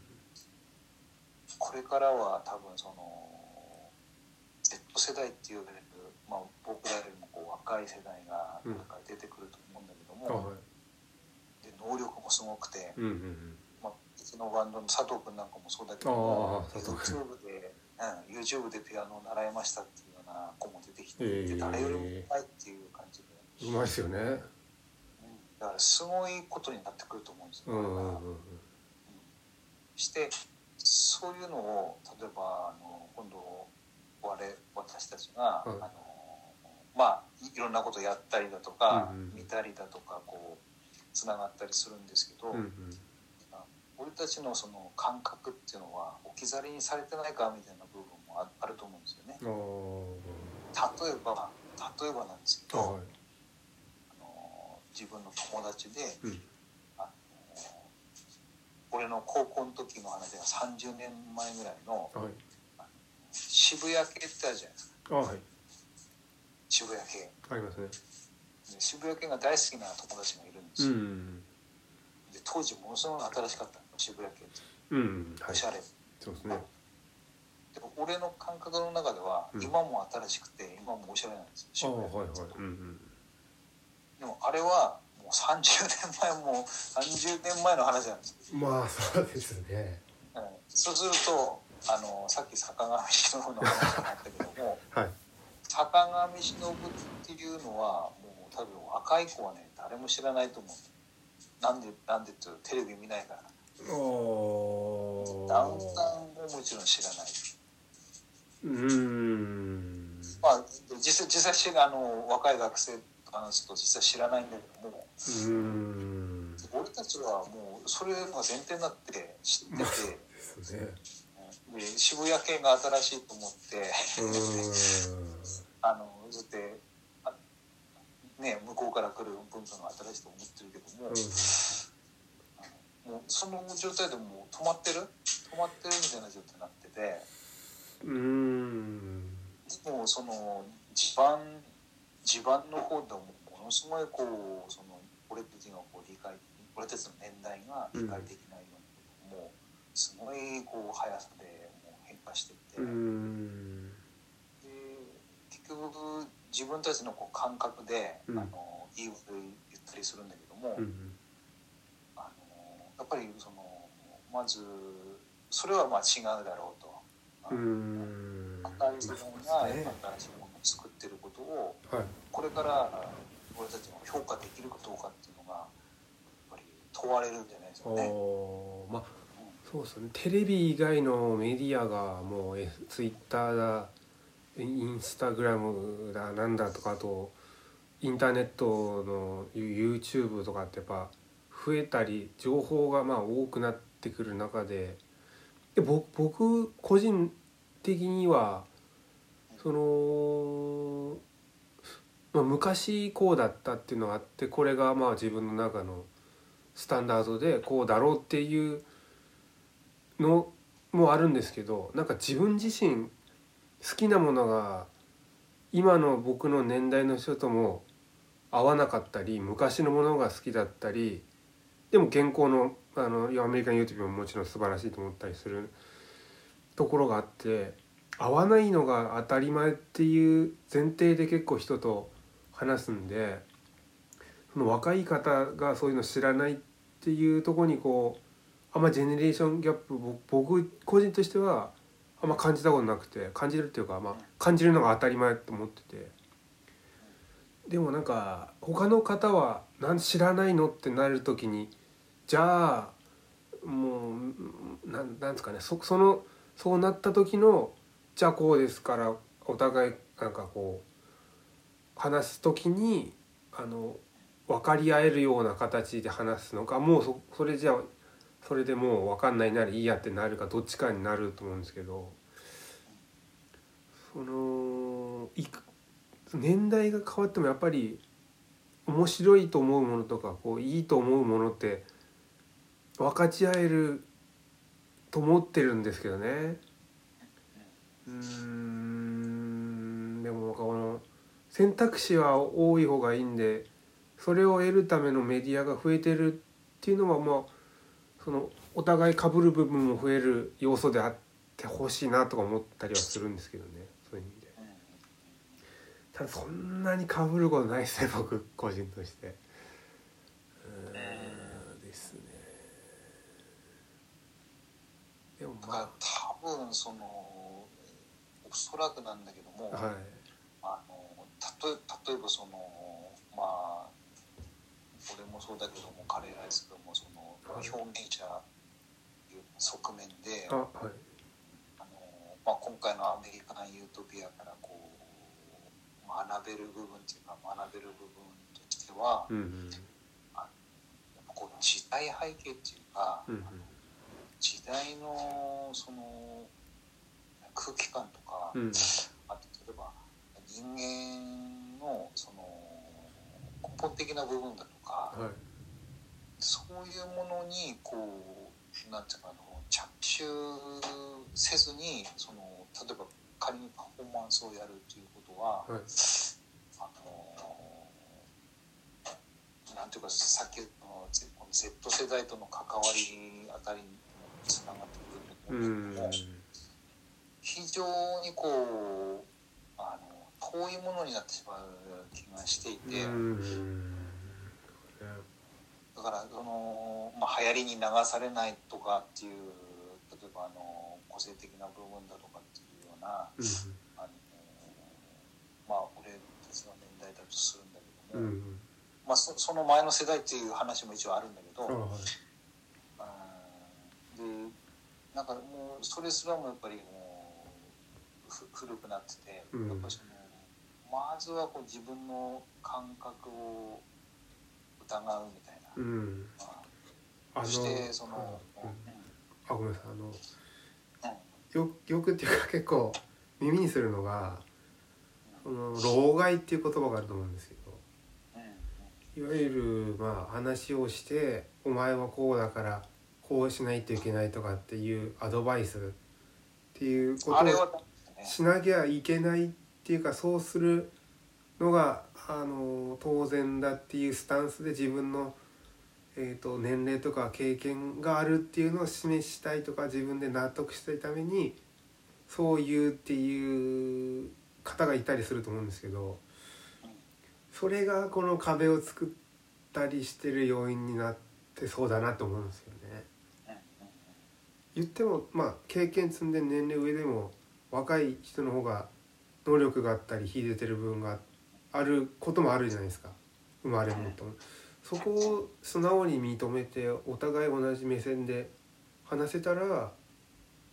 これからは多分その Z 世代って言われる、まあ、僕らよりもこう若い世代がこれから出てくると思うんだけども、あはい。で能力もすごくて、うんうんうん。まあ、うちのバンドの佐藤君なんかもそうだけど YouTube で、うん、YouTube でピアノを習いましたっていうような子も出てきて、へえで誰よりもうまいっていう感じで、うまいですよね。うんだからすごいことになってくると思うんですよ、うんうんうんしてそういうのを例えばあの今度我私たちが、うん。あのまあいろんなことやったりだとか、うんうん。見たりだとかこうつながったりするんですけど、うんうん。俺たちのその感覚っていうのは置き去りにされてないかみたいな部分もああると思うんですよね。例えば例えばなんですけど、あはい。あの自分の友達で、うん俺の高校の時の話が30年前ぐらいのはい。渋谷系ってあるじゃないですか。あはい。渋谷系。ありますね。で渋谷系が大好きな友達がいるんですよ、うんで当時ものすごい新しかったの渋谷系って。うんはい。おしゃれ、そうですね。でも俺の感覚の中では、うん。今も新しくて今もおしゃれなんですよ渋あはいはい。谷系って。うん。でもあれは30年前もう30年前の話なんですまあそうですね。うん。そうするとあのさっき坂上忍の話になったけども はい。坂上忍っていうのはもう多分若い子はね誰も知らないと思う。なんでなんでっていうとテレビ見ないから。おダウンタウンももちろん知らない。うん。まあ実際実際あの若い学生と話すと実際知らないんだけどもうん。俺たちはもうそれが前提になって知ってて ですね。で渋谷系が新しいと思ってうん。あのずっとあね向こうから来る文化が新しいと思ってるけども、もうその状態でもう止まってる？止まってるみたいな状態になってて。うん。もうその地盤地盤の方でもものすごいこうその俺たちがこう理解俺たちの年代が理解できないようなもすごいこう速さでもう変化していって、うん。で結局自分たちのこう感覚で、うん。あの言い言ったりするんだけども、うんあのやっぱりそのまずそれはまあ違うだろうと。うん。新しいものが新しいものを作ってることをはいこれから俺たちが評価できるかどうかっていうのがやっぱり問われるんじゃないですかね。まあそうですねテレビ以外のメディアがもうえツイッターだインスタグラムだなんだとかあとインターネットの YouTube とかってやっぱ増えたり情報がまあ多くなってくる中でで僕僕個人的にはその、まあ、昔こうだったっていうのがあってこれがまあ自分の中のスタンダードでこうだろうっていうのもあるんですけどなんか自分自身好きなものが今の僕の年代の人とも合わなかったり昔のものが好きだったりでも現行のあのアメリカン YouTube ももちろん素晴らしいと思ったりするところがあって合わないのが当たり前っていう前提で結構人と話すんでその若い方がそういうの知らないっていうとこにこうあんまジェネレーションギャップ僕個人としてはあんま感じたことなくて感じるっていうか、まあ、感じるのが当たり前と思っててでもなんか他の方は「なんで知らないの?」ってなる時にじゃあもうなんなんですかねそそのそうなった時のじゃこうですからお互いなんかこう話す時にあの分かり合えるような形で話すのかもうそそれじゃそれでもう分かんないならいいやってなるかどっちかになると思うんですけどそのいく年代が変わってもやっぱり面白いと思うものとかこういいと思うものって分かち合えると思ってるんですけどね。うんでもこの選択肢は多い方がいいんでそれを得るためのメディアが増えてるっていうのはまあそのお互い被る部分も増える要素であってほしいなとか思ったりはするんですけどねそういう意味で。うんただそんなに被ることないですね僕個人として。うんですね。でもだからま多分そのおそらくなんだけども、あはい。あの例え例えばそのまあ俺もそうだけどもカレーライス君もそのはい。表現者という側面で、あはい。あのまあ、今回のアメリカンユートピアからこう学べる部分っていうか学べる部分としては、うんうん。やっぱこう時代背景っていうか、うんうん。時代のその空気感とか、うん。あと例えば人間のその根本的な部分だとか、はい。そういうものにこうなんていうかあの着手せずにその例えば仮にパフォーマンスをやるということは、はい。あのなんていうかさっきのこの Z 世代との関わりあたりにつながってくると思うんだけども、非常にこうあの遠いものになってしまう気がしていて。うんだからその、まあ、流行りに流されないとかっていう例えばあの個性的な部分だとかっていうようなうんあのまあ俺たちの年代だとするんだけども、うんまあ、そその前の世代っていう話も一応あるんだけど、うんでなんかもうそれすらもやっぱりもうふ古くなってて、うん。やっぱそのまずはこう自分の感覚を疑うみたいな。うん。あのそしてその、うん。うんあごめんなさい。あのよよくっていうか結構耳にするのがその老害っていう言葉があると思うんですけど。うん。いわゆるまあ話をして「お前はこうだからこうしないといけない」とかっていうアドバイスっていうことあれはをね、しなきゃいけないっていうかそうするのがあの当然だっていうスタンスで自分の、えー、と年齢とか経験があるっていうのを示したいとか自分で納得したいためにそう言うっていう方がいたりすると思うんですけどそれがこの壁を作ったりしてる要因になってそうだなと思うんですよね。言ってもまあ経験積んで年齢上でも若い人の方が能力があったり秀でてる部分があることもあるじゃないですか。生まれものそこを素直に認めてお互い同じ目線で話せたら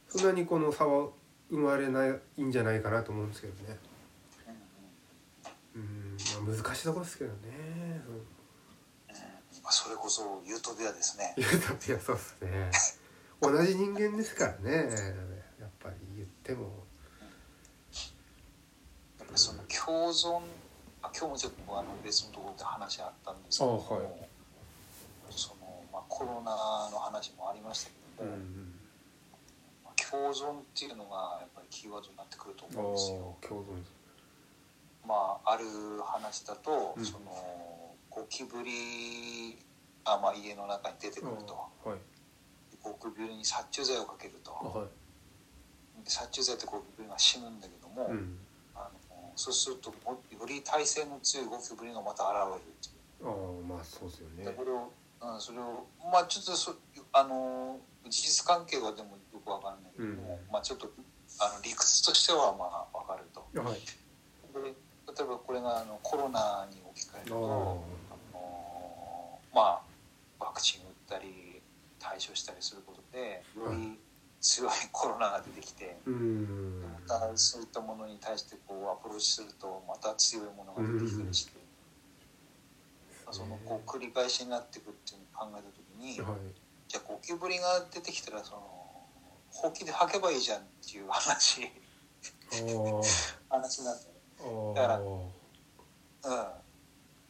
そんなにこの差は生まれないんじゃないかなと思うんですけどね。うんうんうん、まあ、難しいところですけどね。まあ、それこそユートピアですね。いやいやそうですね。同じ人間ですからね。やっぱり言ってもその共存あ今日もちょっとあの別のところで話あったんですけどはい。その、まあ、コロナの話もありましたけども、うん。まあ共存っていうのがやっぱりキーワードになってくるとあ思うんですよ。あ共存まあ、ある話だと、うん。そのゴキブリあ、まあ、家の中に出てくると。はい。ゴキブリに殺虫剤をかけると。あはい。で殺虫剤ってゴキブリが死ぬんだけども、うんそうするともより耐性の強いゴキブリがまた現れるっていう。ああまあそうですよねでこれを、うん、それをまあちょっとそあの事実関係はでもよくわかんないけども、うんまあちょっとあの理屈としてはまあわかると。はいで例えばこれがあのコロナに置き換えるあとあのまあワクチン打ったり対処したりすることでより強いコロナが出てきて。うん。またそういったものに対してこうアプローチするとまた強いものが出てくるし、そのこう繰り返しになっていくっていうのを考えた時に、はい。じゃあゴキブリが出てきたらそのほうきで吐けばいいじゃんっていう話。あ話になって、あだからうん、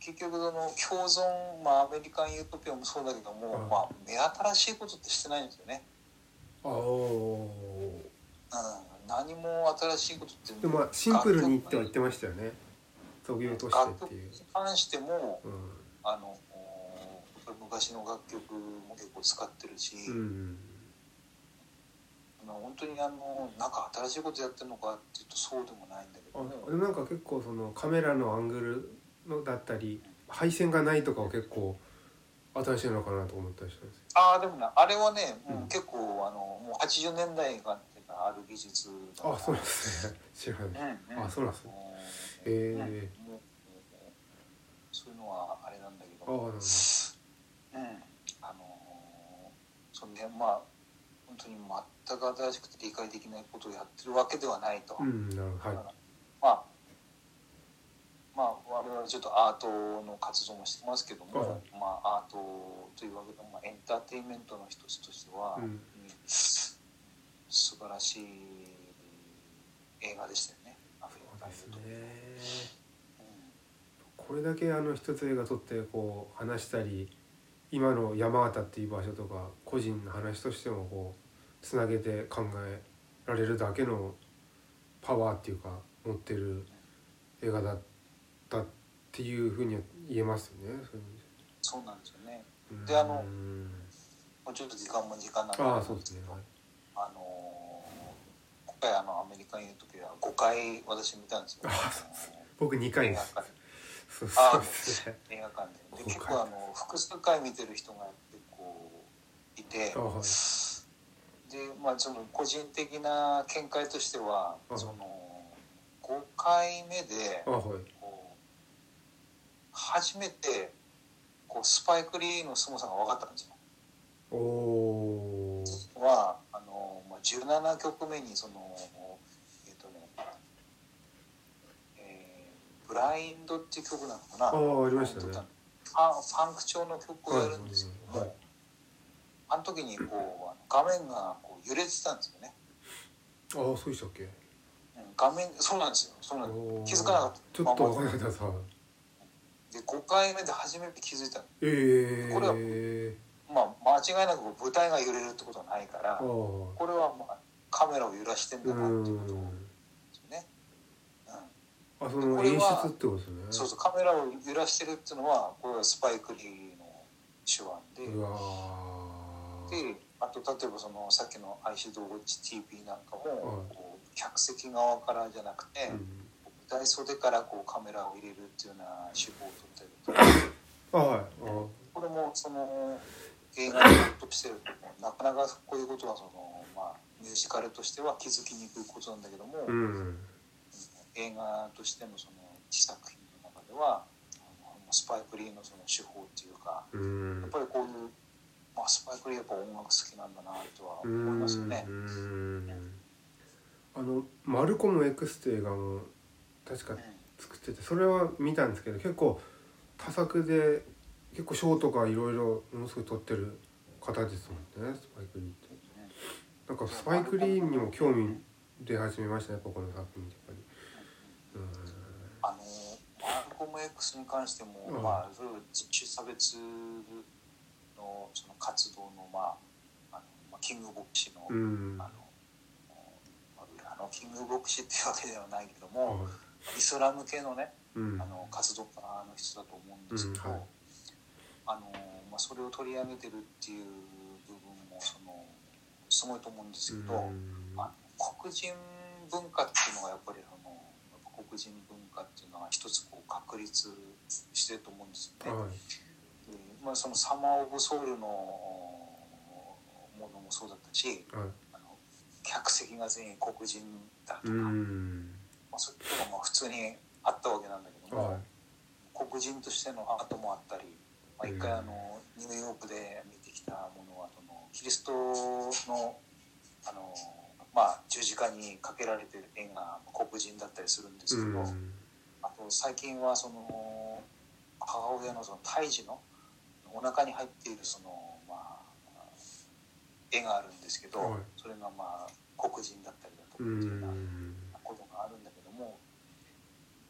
結局その共存、まあ、アメリカンユートピアもそうだけども、うんまあ、目新しいことってしてないんですよね、うん、何も新しいことってでもまあシンプルにっては言ってましたよね。そぎ落としてっていう。に関してもうん。あの昔の楽曲も結構使ってるし、うんあの本当にあのなんか新しいことやってるのかっていうとそうでもないんだけど。あもでもなんか結構そのカメラのアングルのだったり配線がないとかは結構新しいのかなと思ったりしたんですよ。ああでもねあれはね、もううん。結構あのもう80年代がある技術あそうなんですね。知らないうんうん。あそうなんですね。もうへうんえもうそういうのはあれなんだけああどなるほど。うん。あのそんでまあ本当に全く新しくて理解できないことをやってるわけではないと、うんなるほど。はい。まあまあ我々ちょっとアートの活動もしてますけども、はい。まあアートというわけでも、まあ、エンターテインメントの一つとしては、うん。うん素晴らしい映画でしたよね。アフリカねうんこれだけあの一つ映画撮ってこう話したり今の山形っていう場所とか個人の話としてもこうつなげて考えられるだけのパワーっていうか持ってる映画だったっていうふうには言えますよね。そうなんですよねでであのうんもうちょっと時間も時間なんでああそうですね。はいあの今回あのアメリカにいる時は5回私見たんですよ僕2の回です。映画館そうそうですね。映画館でで5回結構あの複数回見てる人が結構いてあはい。でまあその個人的な見解としてははいその5回目であはい。初めてこうスパイク・リーの凄さが分かったんですよ。お。はあの、まあ、17曲目にそのえっ、とねえーブラインド」っていう曲なのかなああありましたねファンファンク調の曲をやるんですけども、はいはいあの時にこうあの画面がこう揺れてたんですよね、ああそうでしたっけ？うん画面そうなんですよそうなん気づかなかったちょっとわからなかったです。はいで5回目で初めて気づいたええこれはー。まあ間違いなく舞台が揺れるってことはないから。これはまあカメラを揺らしてんだうなっていうことん。ですよね、うん、あその演出ってことですね。そうそうカメラを揺らしてるっていうのはこれはスパイク・リーの手腕でであと例えばそのさっきの「アイシドウォッチ TV」なんかも、はいこう客席側からじゃなくて、うん舞台袖からこうカメラを入れるっていうような手法を取ったりとかあはい。あこれもその映画となかなかこういうことはその、まあ、ミュージカルとしては気づきにくいことなんだけども、うん。映画としてのその自作品の中ではスパイク・リーのその手法っていうかうんやっぱりこういう、まあ、スパイク・リーやっぱ音楽好きなんだなとはう思いますよね。ん。あのマルコム X って映画も確かうん作っててそれは見たんですけど結構多作で結構賞とかいろいろものすごい撮ってる方ですもんねスパイクリーって。なんかスパイクリーにも興味出始めましたねやっぱこの作品やっぱり。あのマルコム X に関しても、うんまあ、それは人種差別のその活動の,、まあ、あのまあキング牧師の,、うん。うん。あのキング牧師っていうわけではないけども、はいイスラム系のねうんあの活動家の人だと思うんですけど、うんはいあのまあ、それを取り上げてるっていう部分もそのすごいと思うんですけど、うんあの黒人文化っていうのがやっぱりその黒人文化っていうのが一つこう確立してると思うんですよね。はい。でまあ、そのサマー・オブ・ソウルのものもそうだったしはい。あの客席が全員黒人だとか、うまん。あ、そういうのがまあ普通にあったわけなんだけども、はい。黒人としてのアートもあったり、まあ、一回うんあのニューヨークで見てきたものはそのキリストのあの、まあ、十字架にかけられてる絵が黒人だったりするんですけど、うん。あと最近はその母親のその胎児のお腹に入っているその、まあ、絵があるんですけど、はいそれがまあ黒人だったりだとかうっていうような。ん。ことがあるんだけども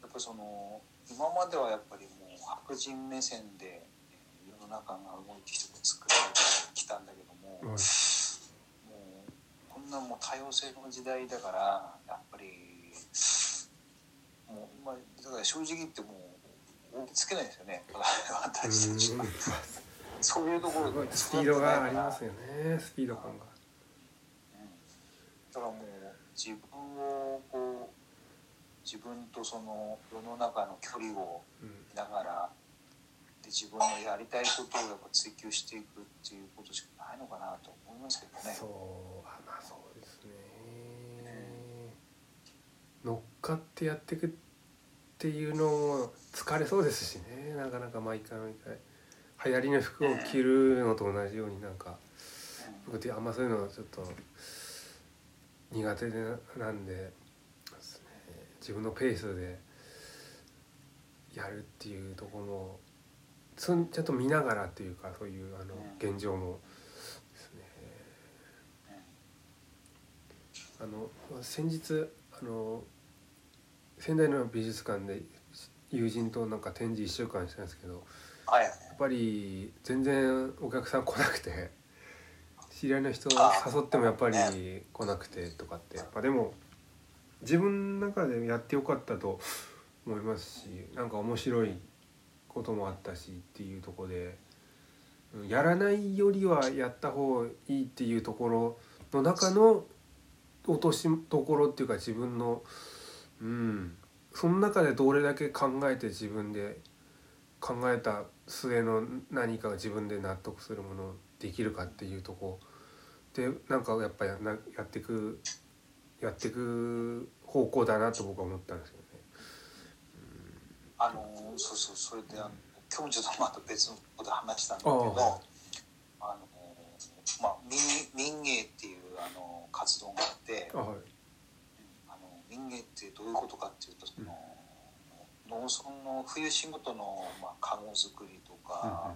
やっぱりその今まではやっぱりもう白人目線でえー世の中が動いてきて作られてきたんだけども、はい。もうこんなもう多様性の時代だからやっぱりもう、まあ、だから正直言ってもう追いつけないですよね。私たちは。そういうところでスピードがありますよね。スピード感が。だからもう自分をこう自分とその世の中の距離をうん。見ながらで自分のやりたいことをやっぱ追求していくっていうことしかないのかなと思いますけどね。そうあまあそうですね。乗っかってやっていくっていうのも疲れそうですしね。なかなか毎回毎回流行りの服を着るのと同じようになんか僕ってあんまそういうのはちょっと苦手でなんで自分のペースでやるっていうところもちゃんと見ながらっていうかそういうあのうん現状もですね。あの先日あの仙台の美術館で友人となんか展示1週間したんですけどはい。やっぱり全然お客さん来なくて知り合いの人を誘ってもやっぱり来なくてとかってやっぱでも自分の中でやってよかったと思いますしなんか面白いこともあったしっていうとこでやらないよりはやった方がいいっていうところの中の落としどころっていうか自分のうんその中でどれだけ考えて自分で考えた末の何かが自分で納得するものできるかっていうとこ。でなんかやっぱややっていくやっていく方向だなと僕は思ったんですよね。あのそうそうそれであの今日もちょっとまた別のことで話したんだけあどあのまあ民民芸っていうあの活動があってあはい。あの民芸ってどういうことかっていうとその、農村の冬仕事の、まあ、籠作りとか、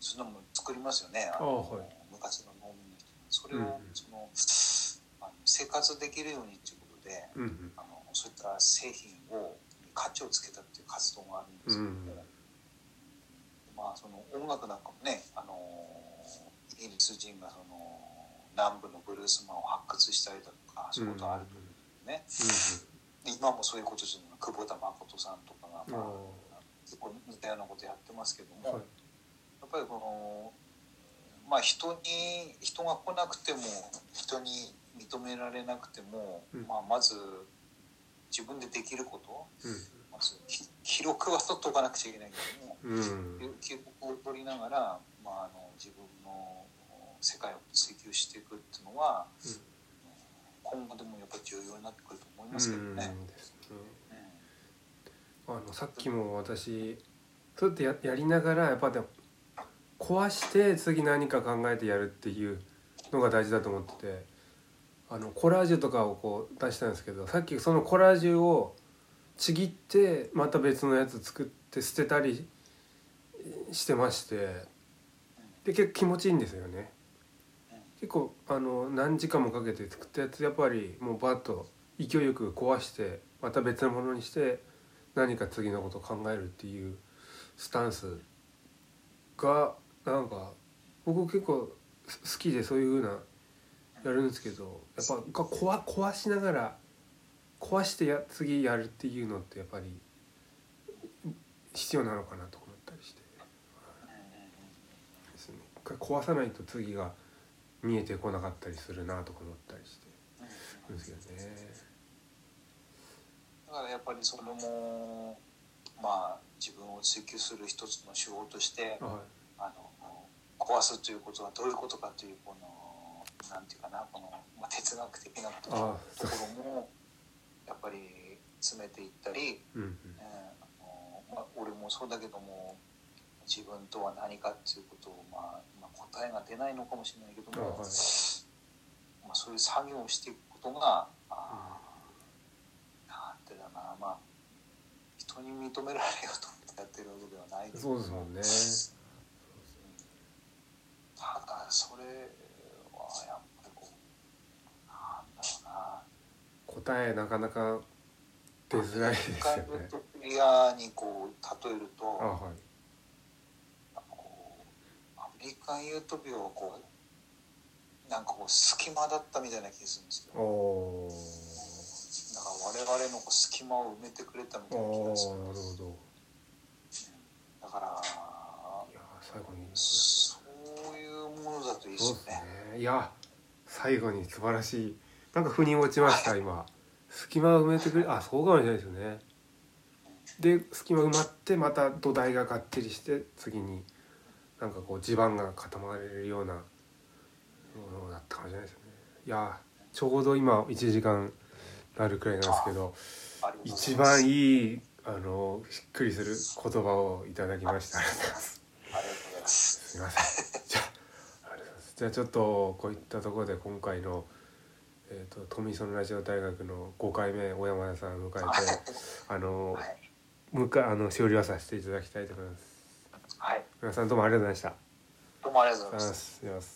そういうのも作りますよね。あのあはい。昔の農民の人それを、うんうん。その生活できるようにっていうことでうんうん。あのそういった製品を価値をつけたっていう活動があるんですけども、うんまあその音楽なんかもねあのイギリス人がその南部のブルースマンを発掘したりだとかそういうことがあるとね、今もそういうことですよね。久保田誠さんとかが、うんうんまあ、結構似たようなことやってますけども、はい。やっぱりこのまあ人に人が来なくても人に認められなくても、うん。まあ、まず自分でできることうまずき記録は取っておかなくちゃいけないけども、んうん。記録を取りながら、まあ、あの自分の世界を追求していくっていうのは、今後でもやっぱり重要になってくると思いますけどね。あのさっきも私そうやってややりながらやっぱでも壊して次何か考えてやるっていうのが大事だと思っててあのコラージュとかをこう出したんですけどさっきそのコラージュをちぎってまた別のやつ作って捨てたりしてましてで結構気持ちいいんですよね。結構あの何時間もかけて作ったやつやっぱりもうバッと勢いよく壊してまた別のものにして何か次のことを考えるっていうスタンスがなんか僕結構好きでそういう風なやるんですけどやっぱが壊壊しながら壊してや次やるっていうのってやっぱり必要なのかなと思ったりして。です壊さないと次が見えてこなかったりするなとか思ったりして。るんですけどね。だからやっぱりそれもまあ自分を追求する一つの手法としてはあの壊すということはどういうことかというこのなんていうかなこの、まあ、哲学的なところもやっぱり詰めていったり、い、うんうん。えーあのまあ、俺もそうだけども自分とは何かっていうことを、まあまあ、答えが出ないのかもしれないけども、あはい。まあ、そういう作業をしていくことが、あーなんてだなまあ人に認められようと思ってやってるわけではない。そうですもんね。ただそれはやっぱりこうなんだろうな答えなかなか出づらいですよね。にこう例えるとあはい。アメリカンユートピアはこうなんかこう隙間だったみたいな気がするんですよおおだから我々のこう隙間を埋めてくれたみー。たいな気がするおおなるほど。だから最後に。そういうものだといいですそうですね。いや最後に素晴らしい。なんか腑に落ちました今。隙間を埋めてくれあそうかもしれないですよね。で隙間埋まってまた土台ががっちりして次になんかこう地盤が固まれるようなものだったかもしれないですよね。いやちょうど今1時間なるくらいなんですけど一番いいあのしっくりする言葉をいただきました。ありがとうございます。すすみません。じゃあ。じゃあちょっとこういったところで今回のえっ、と富園ラジオ大学の5回目小山田さんを迎えてあのはい、あの終了させていただきたいと思います。はい、皆さんどうもありがとうございました。どうもありがとうございます。